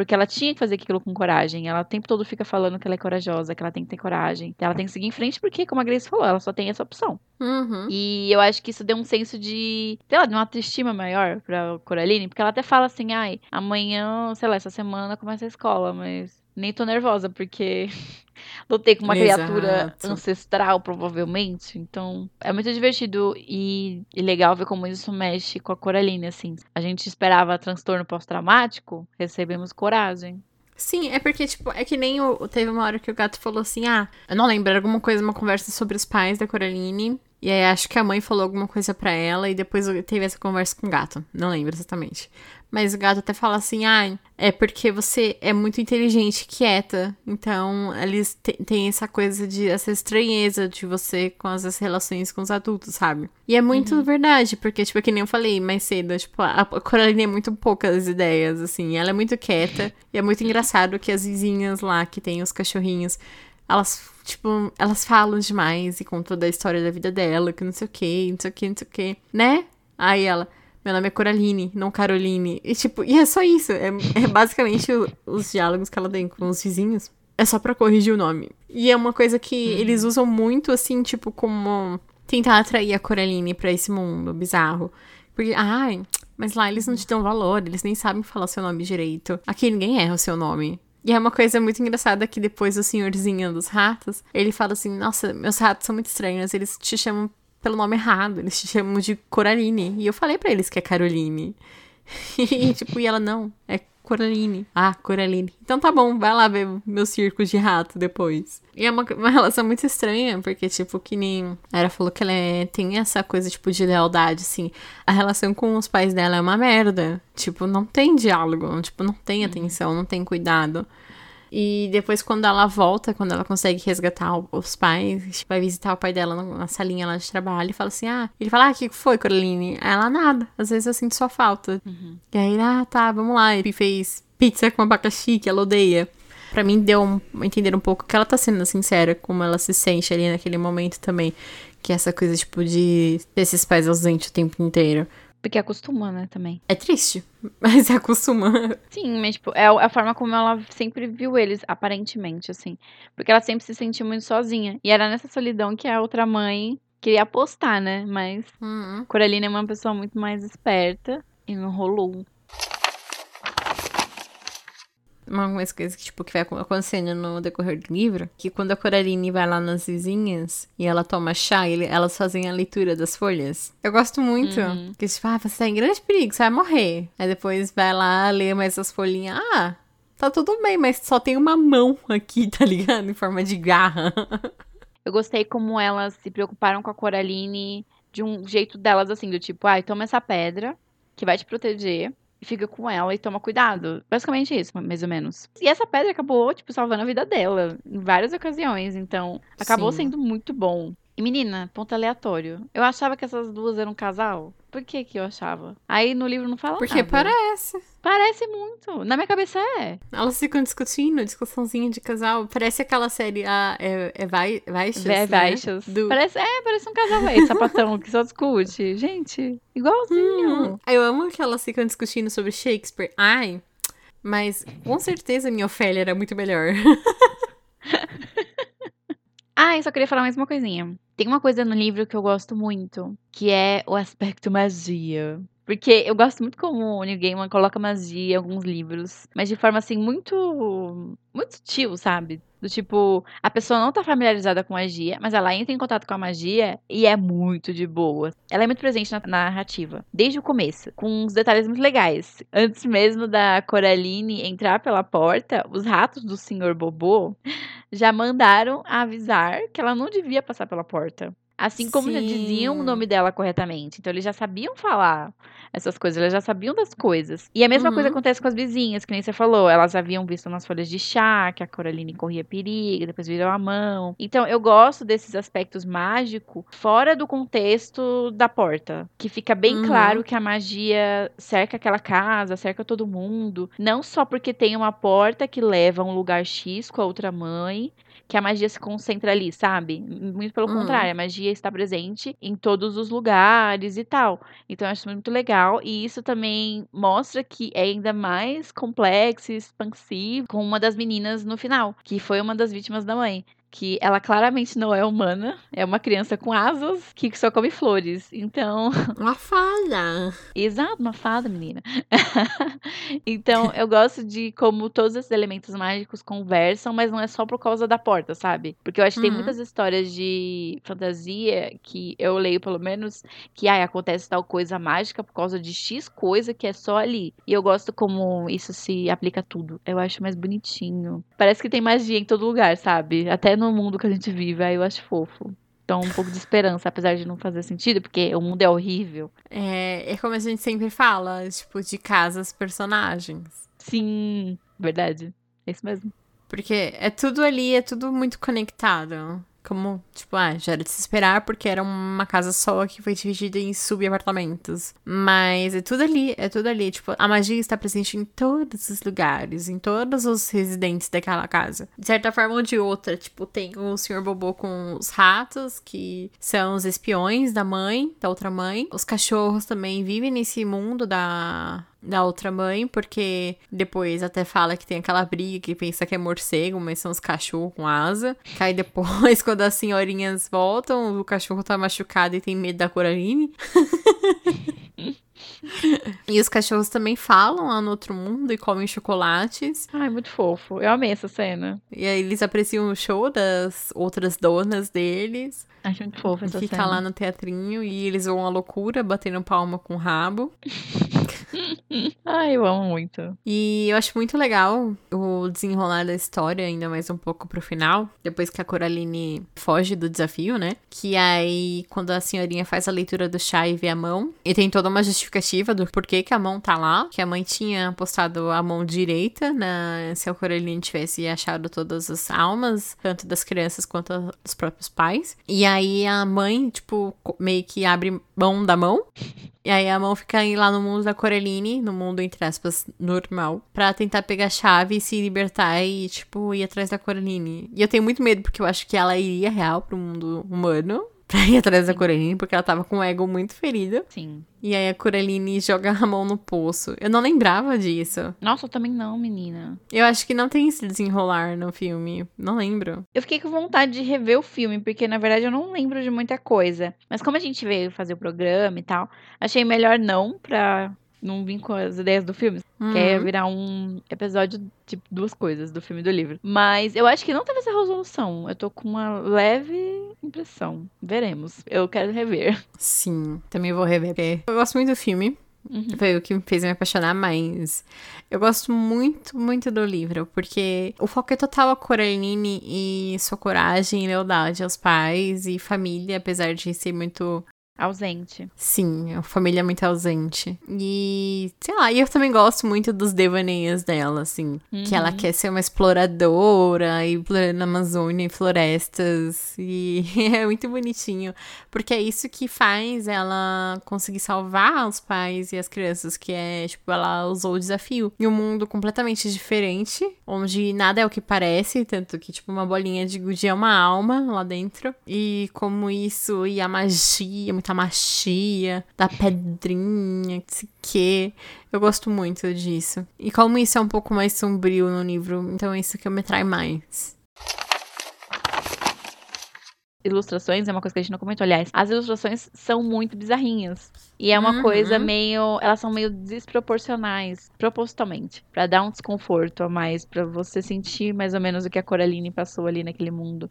Porque ela tinha que fazer aquilo com coragem. Ela o tempo todo fica falando que ela é corajosa, que ela tem que ter coragem. Que ela tem que seguir em frente, porque, como a Grace falou, ela só tem essa opção. Uhum. E eu acho que isso deu um senso de, sei lá, de uma autoestima maior pra Coraline. Porque ela até fala assim, ai, amanhã, sei lá, essa semana começa a escola, mas nem tô nervosa, porque lutei com uma Exato. criatura ancestral, provavelmente. Então, é muito divertido e, e, legal ver como isso mexe com a Coraline, assim. A gente esperava transtorno pós-traumático, recebemos coragem. Sim, é porque, tipo, é que nem o, teve uma hora que o gato falou assim: ah, eu não lembro, alguma coisa, uma conversa sobre os pais da Coraline. E aí acho que a mãe falou alguma coisa para ela e depois teve essa conversa com o gato. Não lembro exatamente. Mas o gato até fala assim: ah, é porque você é muito inteligente, quieta. Então, eles têm essa coisa de. essa estranheza de você com as relações com os adultos, sabe? E é muito uhum. verdade, porque, tipo, é que nem eu falei mais cedo, tipo, a Coraline é muito poucas ideias, assim. Ela é muito quieta. e é muito engraçado que as vizinhas lá, que tem os cachorrinhos, elas, tipo, elas falam demais e contam toda a história da vida dela, que não sei o que, não sei o que, não sei o que, né? Aí ela. Meu nome é Coraline, não Caroline. E tipo, e é só isso. É, é basicamente o, os diálogos que ela tem com os vizinhos. É só pra corrigir o nome. E é uma coisa que uhum. eles usam muito, assim, tipo, como tentar atrair a Coraline pra esse mundo bizarro. Porque, ai, mas lá eles não te dão valor, eles nem sabem falar seu nome direito. Aqui ninguém erra o seu nome. E é uma coisa muito engraçada que depois o senhorzinho dos ratos, ele fala assim: Nossa, meus ratos são muito estranhos, eles te chamam pelo nome errado. Eles te chamam de Coraline. E eu falei para eles que é Caroline. e, tipo, e ela, não, é Coraline. Ah, Coraline. Então tá bom, vai lá ver meus circos de rato depois. E é uma, uma relação muito estranha, porque, tipo, que nem. A Era falou que ela é, tem essa coisa, tipo, de lealdade, assim. A relação com os pais dela é uma merda. Tipo, não tem diálogo, tipo, não tem uhum. atenção, não tem cuidado. E depois, quando ela volta, quando ela consegue resgatar os pais, vai visitar o pai dela na salinha lá de trabalho e fala assim: Ah, ele fala: Ah, o que foi, Coraline? Ela nada. Às vezes eu sinto sua falta. Uhum. E aí, ah, tá, vamos lá. Ele fez pizza com abacaxi, que ela odeia. Pra mim, deu um, entender um pouco que ela tá sendo sincera, como ela se sente ali naquele momento também. Que é essa coisa, tipo, de ter esses pais ausentes o tempo inteiro. Porque acostuma, né, também. É triste, mas acostuma. Sim, mas, tipo, é a forma como ela sempre viu eles, aparentemente, assim. Porque ela sempre se sentiu muito sozinha. E era nessa solidão que a outra mãe queria apostar, né? Mas uhum. Coraline é uma pessoa muito mais esperta e não rolou umas coisas que, tipo, que vai acontecendo no decorrer do livro, que quando a Coraline vai lá nas vizinhas e ela toma chá, ele, elas fazem a leitura das folhas. Eu gosto muito. Uhum. Que, tipo, ah, você tá em grande perigo, você vai morrer. Aí depois vai lá, lê mais as folhinhas. Ah, tá tudo bem, mas só tem uma mão aqui, tá ligado? Em forma de garra. Eu gostei como elas se preocuparam com a Coraline de um jeito delas, assim, do tipo, ai, ah, toma essa pedra que vai te proteger e fica com ela e toma cuidado. Basicamente isso, mais ou menos. E essa pedra acabou, tipo, salvando a vida dela em várias ocasiões. Então, acabou Sim. sendo muito bom. Menina, ponto aleatório. Eu achava que essas duas eram um casal. Por que que eu achava? Aí no livro não fala Porque nada. Porque parece. Parece muito. Na minha cabeça é. Elas ficam discutindo, discussãozinha de casal. Parece aquela série, a é, é vai, Vaixas, É Vaixas. Né? Do... Parece, é, parece um casal aí, sapatão, que só discute. Gente, igualzinho. Hum. Eu amo que elas ficam discutindo sobre Shakespeare. Ai, mas com certeza minha Ofélia era muito melhor. Ah, eu só queria falar mais uma coisinha. Tem uma coisa no livro que eu gosto muito, que é o aspecto magia. Porque eu gosto muito como o New Gaiman coloca magia em alguns livros, mas de forma assim muito muito sutil, sabe? Do tipo, a pessoa não tá familiarizada com magia, mas ela entra em contato com a magia e é muito de boa. Ela é muito presente na narrativa, desde o começo, com uns detalhes muito legais. Antes mesmo da Coraline entrar pela porta, os ratos do Senhor Bobô já mandaram avisar que ela não devia passar pela porta. Assim como já diziam o Sim. nome dela corretamente. Então eles já sabiam falar essas coisas, eles já sabiam das coisas. E a mesma coisa Uhum. acontece com as vizinhas, que nem você falou. Elas haviam visto nas folhas de chá que a Coraline corria perigo, depois virou a mão. Então eu gosto desses aspectos mágicos fora do contexto da porta. Que fica bem Uhum. claro que a magia cerca aquela casa, cerca todo mundo. Não só porque tem uma porta que leva a um lugar X com a outra mãe que a magia se concentra ali, sabe? Muito pelo Uhum. contrário, a magia está presente em todos os lugares e tal. Então eu acho muito legal e isso também mostra que é ainda mais complexo e expansivo com uma das meninas no final, que foi uma das vítimas da mãe. Que ela claramente não é humana, é uma criança com asas que só come flores. Então, Uma falha. Exato, uma fada, menina. então, eu gosto de como todos esses elementos mágicos conversam, mas não é só por causa da porta, sabe? Porque eu acho que tem Uhum. muitas histórias de fantasia que eu leio, pelo menos, que ai, acontece tal coisa mágica por causa de X coisa que é só ali. E eu gosto como isso se aplica a tudo. Eu acho mais bonitinho. Parece que tem magia em todo lugar, sabe? Até no mundo que a gente vive, aí eu acho fofo. Então, um pouco de esperança, apesar de não fazer sentido, porque o mundo é horrível. É, é como a gente sempre fala, tipo, de casas personagens. Sim, verdade. É isso mesmo. Porque é tudo ali, é tudo muito conectado. Como, tipo, ah, já era de se esperar, porque era uma casa só que foi dividida em subapartamentos. Mas é tudo ali, é tudo ali. Tipo, a magia está presente em todos os lugares, em todos os residentes daquela casa. De certa forma ou de outra, tipo, tem o Sr. Bobô com os ratos, que são os espiões da mãe, da outra mãe. Os cachorros também vivem nesse mundo da, da outra mãe, porque depois até fala que tem aquela briga que pensa que é morcego, mas são os cachorros com asa. Que aí depois, quando as senhorinhas voltam, o cachorro tá machucado e tem medo da Coraline. e os cachorros também falam lá no outro mundo e comem chocolates. Ai, muito fofo. Eu amei essa cena. E aí eles apreciam o show das outras donas deles. Acho muito fofo essa fica cena. lá no teatrinho e eles vão à loucura, batendo palma com o rabo. Ai, eu amo muito. E eu acho muito legal o desenrolar da história, ainda mais um pouco pro final, depois que a Coraline foge do desafio, né? Que aí, quando a senhorinha faz a leitura do chá e vê a mão, e tem toda uma justificativa do porquê que a mão tá lá, que a mãe tinha postado a mão direita, na, se a Coraline tivesse achado todas as almas, tanto das crianças quanto dos próprios pais. E aí a mãe, tipo, meio que abre mão da mão, e aí a mão fica aí lá no mundo da Coraline, no mundo, entre aspas, normal, pra tentar pegar a chave e se libertar e, tipo, ir atrás da Coraline. E eu tenho muito medo, porque eu acho que ela iria real pro mundo humano. Pra ir atrás da Coraline, porque ela tava com o ego muito ferido. Sim. E aí a Coraline joga a mão no poço. Eu não lembrava disso. Nossa, eu também não, menina. Eu acho que não tem esse desenrolar no filme. Não lembro. Eu fiquei com vontade de rever o filme, porque na verdade eu não lembro de muita coisa. Mas como a gente veio fazer o programa e tal, achei melhor não pra não vir com as ideias do filme. Uhum. virar um episódio, tipo, duas coisas do filme e do livro. Mas eu acho que não teve essa resolução. Eu tô com uma leve impressão. Veremos. Eu quero rever. Sim, também vou rever. Eu gosto muito do filme. Uhum. Foi o que me fez me apaixonar, mas eu gosto muito, muito do livro, porque o foco é total a Coraline e sua coragem e lealdade aos pais e família, apesar de ser muito. Ausente. Sim, a família é muito ausente. E, sei lá, e eu também gosto muito dos devaneios dela, assim. Que ela Uhum. quer ser uma exploradora e explorando na Amazônia e florestas. E é muito bonitinho. Porque é isso que faz ela conseguir salvar os pais e as crianças, que é, tipo, ela usou o desafio. Em um mundo completamente diferente, onde nada é o que parece, tanto que, tipo, uma bolinha de gude é uma alma lá dentro. E como isso, e a magia, muita magia, da pedrinha, não sei o quê. Eu gosto muito disso. E como isso é um pouco mais sombrio no livro, então é isso que me atrai mais. Ilustrações, é uma coisa que a gente não comentou, aliás, as ilustrações são muito bizarrinhas. E é uma Uhum. coisa meio. Elas são meio desproporcionais, propositalmente. Pra dar um desconforto a mais, pra você sentir mais ou menos o que a Coraline passou ali naquele mundo.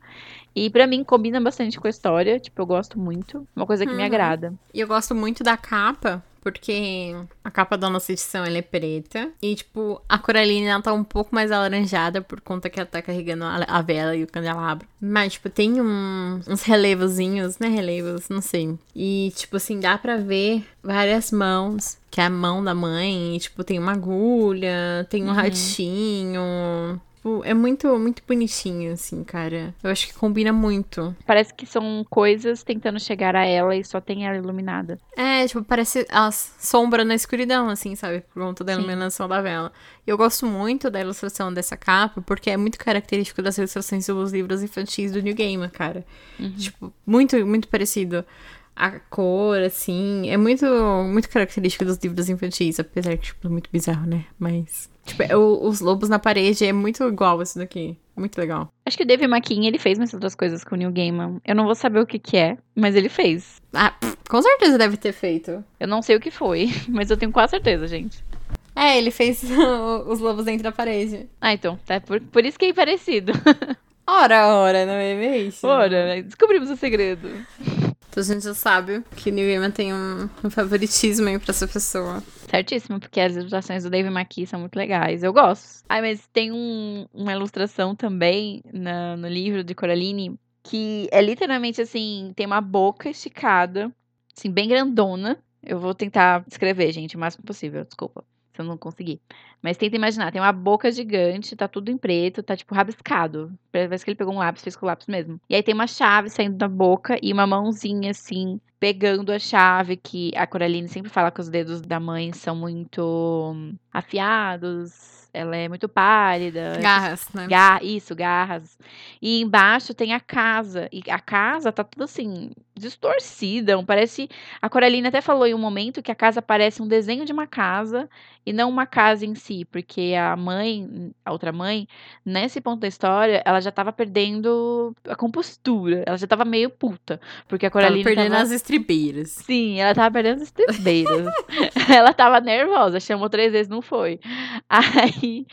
E pra mim combina bastante com a história, tipo, eu gosto muito. Uma coisa que me Uhum. agrada. E eu gosto muito da capa, porque a capa da nossa edição é preta. E, tipo, a Coraline ela tá um pouco mais alaranjada por conta que ela tá carregando a, a vela e o candelabro. Mas, tipo, tem um- uns relevozinhos, né? Relevos, não sei. E, tipo assim, dá pra ver várias mãos. Que é a mão da mãe. E, tipo, tem uma agulha, tem um ratinho. Tipo, é muito, muito bonitinho, assim, cara. Eu acho que combina muito. Parece que são coisas tentando chegar a ela e só tem ela iluminada. É, tipo, parece a sombra na escuridão, assim, sabe? Por conta da Sim. iluminação da vela. E eu gosto muito da ilustração dessa capa, porque é muito característico das ilustrações dos livros infantis do New Gamer, cara. Tipo, muito, muito parecido. A cor, assim, é muito, muito característico dos livros infantis, apesar que, tipo, é muito bizarro, né? Mas, tipo, é o- os lobos na parede é muito igual isso daqui. Muito legal. Acho que o Dave McKean, ele fez muitas outras coisas com o Neil Gaiman. Eu não vou saber o que que é, mas ele fez. Ah, pff, com certeza deve ter feito. Eu não sei o que foi, mas eu tenho quase certeza, gente. É, ele fez os lobos dentro da parede. Ah, então, tá por, por isso que é parecido. Ora, ora, não é mesmo? Ora, descobrimos o segredo. Então a gente já sabe que New Gaiman tem um, um favoritismo aí pra essa pessoa. Certíssimo, porque as ilustrações do Dave McKee são muito legais. Eu gosto. Ah, mas tem um- uma ilustração também na- no livro de Coraline que é literalmente assim: tem uma boca esticada, assim, bem grandona. Eu vou tentar escrever, gente, o máximo possível, desculpa. Se eu não conseguir. Mas tenta imaginar, tem uma boca gigante, tá tudo em preto, tá tipo rabiscado. Parece que ele pegou um lápis, fez com o lápis mesmo. E aí tem uma chave saindo da boca e uma mãozinha assim, pegando a chave, que a Coraline sempre fala que os dedos da mãe são muito afiados, ela é muito pálida. Garras, né? Ga- isso, garras. E embaixo tem a casa. E a casa tá tudo assim, distorcida. Parece. A Coraline até falou em um momento que a casa parece um desenho de uma casa e não uma casa em si. Porque a mãe, a outra mãe, nesse ponto da história, ela já tava perdendo a compostura. Ela já tava meio puta. Porque a Tava Coraline. perdendo tava- as estribeiras. Sim, ela tava perdendo as estribeiras. ela tava nervosa, chamou três vezes, não foi. Aí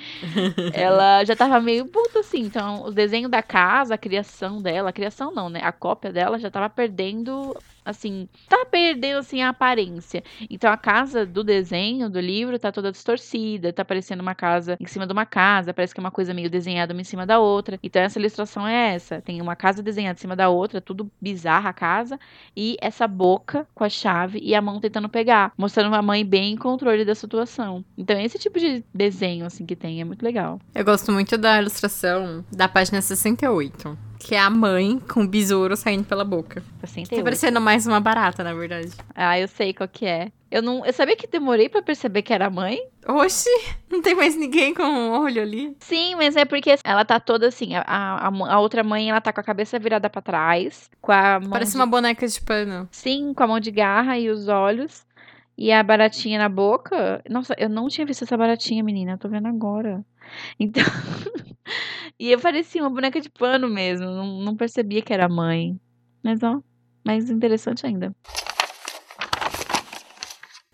ela já tava meio puta assim. Então, o desenho da casa, a criação dela, a criação não, né? A cópia dela já tava perdendo, assim, tava perdendo assim a aparência. Então, a casa do desenho do livro tá toda distorcida, tá parecendo uma casa em cima de uma casa, parece que é uma coisa meio desenhada uma em cima da outra. Então, essa ilustração é essa: tem uma casa desenhada em cima da outra, tudo bizarra a casa e essa boca com a chave e a mão tentando pegar, mostrando uma mãe bem em controle da situação. Então, esse tipo de desenho assim que tem é muito legal. Eu gosto muito da ilustração da página 68. Que é a mãe com o besouro saindo pela boca. Tá 68. parecendo mais uma barata, na verdade. Ah, eu sei qual que é. Eu não, eu sabia que demorei pra perceber que era a mãe. Oxi, não tem mais ninguém com um olho ali. Sim, mas é porque ela tá toda assim, a, a, a outra mãe, ela tá com a cabeça virada pra trás, com a mão Parece de- uma boneca de pano. Sim, com a mão de garra e os olhos. E a baratinha na boca. Nossa, eu não tinha visto essa baratinha, menina. Eu tô vendo agora. Então. e eu parecia uma boneca de pano mesmo. Não, não percebia que era mãe. Mas, ó, mais interessante ainda.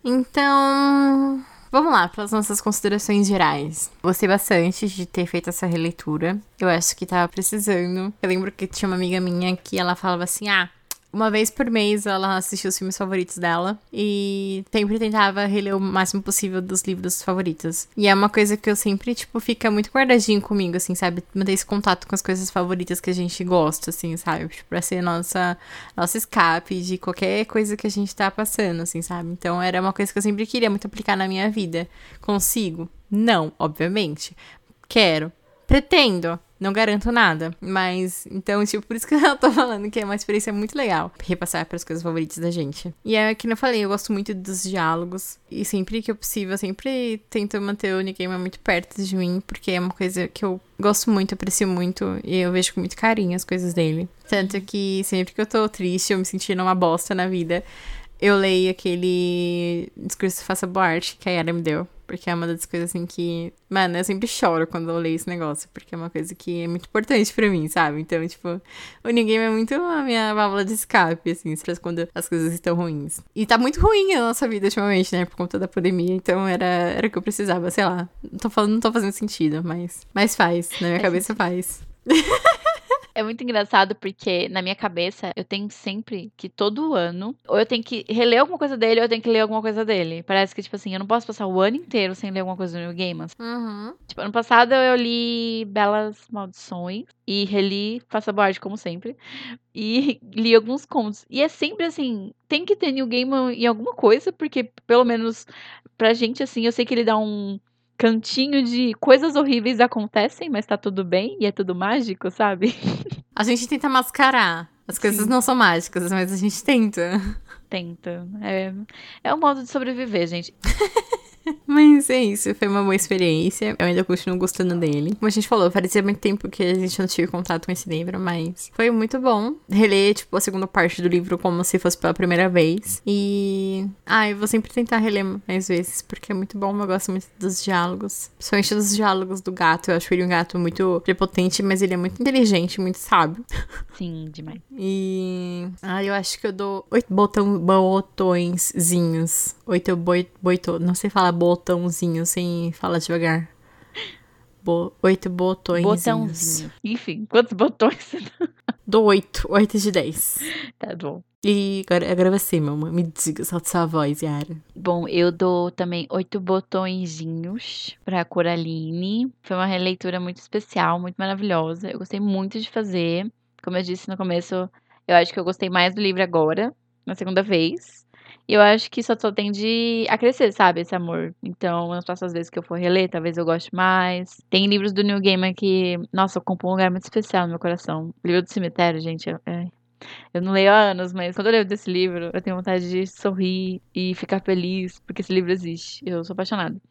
Então, vamos lá para as nossas considerações gerais. Gostei bastante de ter feito essa releitura. Eu acho que tava precisando. Eu lembro que tinha uma amiga minha que ela falava assim: ah. Uma vez por mês ela assistia os filmes favoritos dela e sempre tentava reler o máximo possível dos livros favoritos. E é uma coisa que eu sempre, tipo, fica muito guardadinho comigo, assim, sabe? Manter esse contato com as coisas favoritas que a gente gosta, assim, sabe? Tipo, pra ser nossa, nosso escape de qualquer coisa que a gente tá passando, assim, sabe? Então era uma coisa que eu sempre queria muito aplicar na minha vida. Consigo? Não, obviamente. Quero. Pretendo. Não garanto nada. Mas, então, tipo, por isso que eu tô falando que é uma experiência muito legal. Repassar para as coisas favoritas da gente. E é que eu falei, eu gosto muito dos diálogos. E sempre que eu possível, eu sempre tento manter o Gaiman muito perto de mim. Porque é uma coisa que eu gosto muito, aprecio muito. E eu vejo com muito carinho as coisas dele. Tanto que sempre que eu tô triste, eu me sentindo uma bosta na vida. Eu leio aquele discurso Faça Boa Arte que a Yara me deu. Porque é uma das coisas assim que. Mano, eu sempre choro quando eu leio esse negócio. Porque é uma coisa que é muito importante pra mim, sabe? Então, tipo, o Game é muito a minha válvula de escape, assim, quando as coisas estão ruins. E tá muito ruim a nossa vida ultimamente, né? Por conta da pandemia. Então era, era o que eu precisava, sei lá. Não tô falando, não tô fazendo sentido, mas. Mas faz. Na minha cabeça faz. É muito engraçado porque na minha cabeça eu tenho sempre que todo ano, ou eu tenho que reler alguma coisa dele, ou eu tenho que ler alguma coisa dele. Parece que, tipo assim, eu não posso passar o ano inteiro sem ler alguma coisa do New Games. Uhum. Tipo, ano passado eu li Belas Maldições e reli Faça Board, como sempre. E li alguns contos. E é sempre assim, tem que ter New Game em alguma coisa, porque pelo menos pra gente, assim, eu sei que ele dá um cantinho de coisas horríveis acontecem, mas tá tudo bem e é tudo mágico, sabe? A gente tenta mascarar. As coisas Sim. não são mágicas, mas a gente tenta. Tenta. É, é um modo de sobreviver, gente. Mas é isso, foi uma boa experiência. Eu ainda continuo gostando dele. Como a gente falou, parecia muito tempo que a gente não tive contato com esse livro, mas foi muito bom reler, tipo, a segunda parte do livro como se fosse pela primeira vez. E. Ah, eu vou sempre tentar reler mais vezes, porque é muito bom. Eu gosto muito dos diálogos. Principalmente dos diálogos do gato. Eu acho ele um gato muito prepotente, mas ele é muito inteligente, muito sábio. Sim, demais. E. Ah, eu acho que eu dou oito botão, botõezinhos. Oito boi, boito. Não sei falar botãozinho sem falar devagar. Bo oito botões. Botãozinho. Enfim, quantos botões? Do oito. Oito de dez. Tá bom. E agora, agora você, meu amor. Me diga, solta sua voz, Yara. Bom, eu dou também oito botõezinhos pra Coraline. Foi uma releitura muito especial, muito maravilhosa. Eu gostei muito de fazer. Como eu disse no começo, eu acho que eu gostei mais do livro agora, na segunda vez. E eu acho que só, só tende a crescer, sabe, esse amor. Então, nas próximas vezes que eu for reler, talvez eu goste mais. Tem livros do New Gamer que, nossa, ocupam um lugar muito especial no meu coração. O livro do cemitério, gente, é, é eu não leio há anos, mas quando eu leio desse livro, eu tenho vontade de sorrir e ficar feliz, porque esse livro existe. Eu sou apaixonada.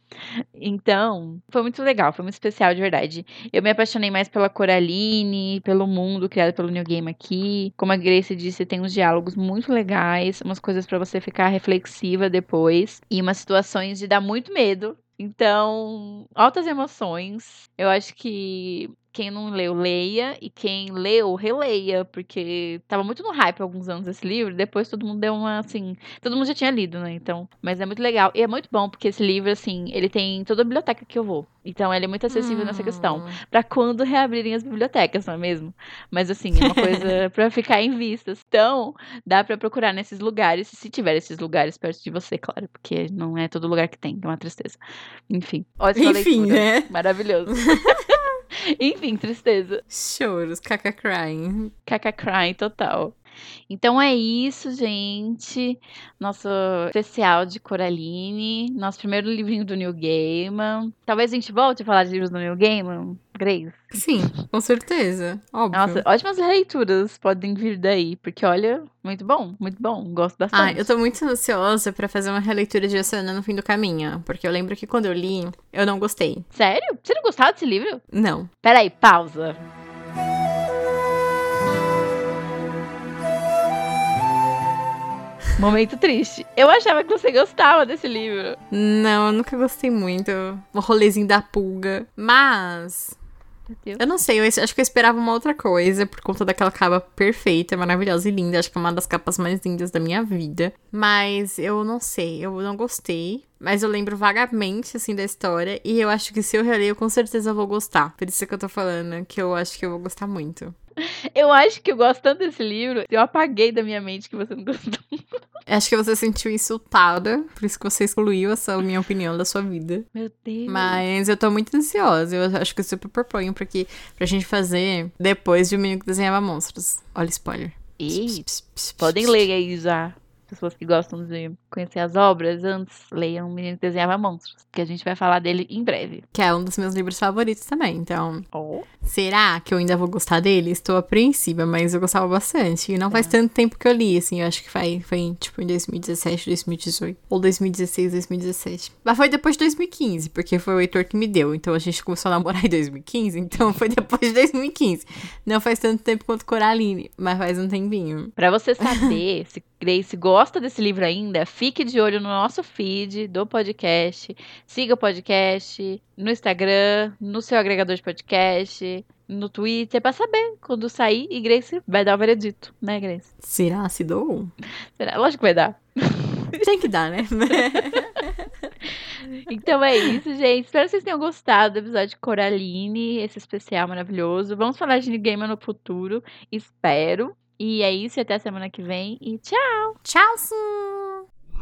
Então, foi muito legal, foi muito especial de verdade. Eu me apaixonei mais pela Coraline, pelo mundo criado pelo New Game aqui. Como a Grace disse, tem uns diálogos muito legais, umas coisas para você ficar reflexiva depois e umas situações de dar muito medo. Então, altas emoções. Eu acho que quem não leu, leia. E quem leu, releia. Porque tava muito no hype há alguns anos esse livro. Depois todo mundo deu uma, assim... Todo mundo já tinha lido, né? Então... Mas é muito legal. E é muito bom, porque esse livro, assim... Ele tem toda a biblioteca que eu vou. Então, ele é muito acessível hum. nessa questão. Hum. para quando reabrirem as bibliotecas, não é mesmo? Mas, assim, é uma coisa para ficar em vistas. Então, dá para procurar nesses lugares. Se tiver esses lugares perto de você, claro. Porque não é todo lugar que tem. É uma tristeza. Enfim. Ótima Enfim, leitura. né? Maravilhoso. Enfim, tristeza. Choros, caca crying. Caca crying total. Então é isso, gente. Nosso especial de Coraline. Nosso primeiro livrinho do New Gaiman. Talvez a gente volte a falar de livros do New Gaiman, Grace. Sim, com certeza. Óbvio. Nossa, ótimas leituras podem vir daí. Porque, olha, muito bom, muito bom. Gosto bastante. Ah, eu tô muito ansiosa para fazer uma releitura de Oceana no fim do caminho. Porque eu lembro que quando eu li, eu não gostei. Sério? Você não gostava desse livro? Não. Peraí, pausa. Momento triste. Eu achava que você gostava desse livro. Não, eu nunca gostei muito. O rolezinho da pulga. Mas. Eu não sei, eu acho que eu esperava uma outra coisa por conta daquela capa perfeita, maravilhosa e linda. Acho que é uma das capas mais lindas da minha vida. Mas eu não sei, eu não gostei. Mas eu lembro vagamente, assim, da história. E eu acho que se eu reler, eu com certeza vou gostar. Por isso que eu tô falando, que eu acho que eu vou gostar muito. Eu acho que eu gosto tanto desse livro, eu apaguei da minha mente que você não gostou. Acho que você se sentiu insultada, por isso que você excluiu essa minha opinião da sua vida. Meu Deus. Mas eu tô muito ansiosa. Eu acho que eu super proponho pra, que, pra gente fazer depois de o menino que desenhava monstros. Olha spoiler. E podem ler aí já. Pessoas que gostam de conhecer as obras, antes leiam Um Menino que Desenhava Monstros, que a gente vai falar dele em breve. Que é um dos meus livros favoritos também, então. Oh. Será que eu ainda vou gostar dele? Estou apreensiva, mas eu gostava bastante. E não faz É. tanto tempo que eu li, assim. Eu acho que foi, foi tipo em 2017, 2018. Ou 2016, 2017. Mas foi depois de 2015, porque foi o Heitor que me deu. Então a gente começou a namorar em 2015, então foi depois de 2015. Não faz tanto tempo quanto Coraline, mas faz um tempinho. Pra você saber se Grace gosta desse livro ainda, fique de olho no nosso feed do podcast. Siga o podcast no Instagram, no seu agregador de podcast, no Twitter, pra saber quando sair e Grace vai dar o veredito, né, Grace? Será se dou? Será? Lógico que vai dar. Tem que dar, né? Então é isso, gente. Espero que vocês tenham gostado do episódio de Coraline, esse especial maravilhoso. Vamos falar de Gamer no futuro, espero. E é isso, até a semana que vem. E tchau! Tchau!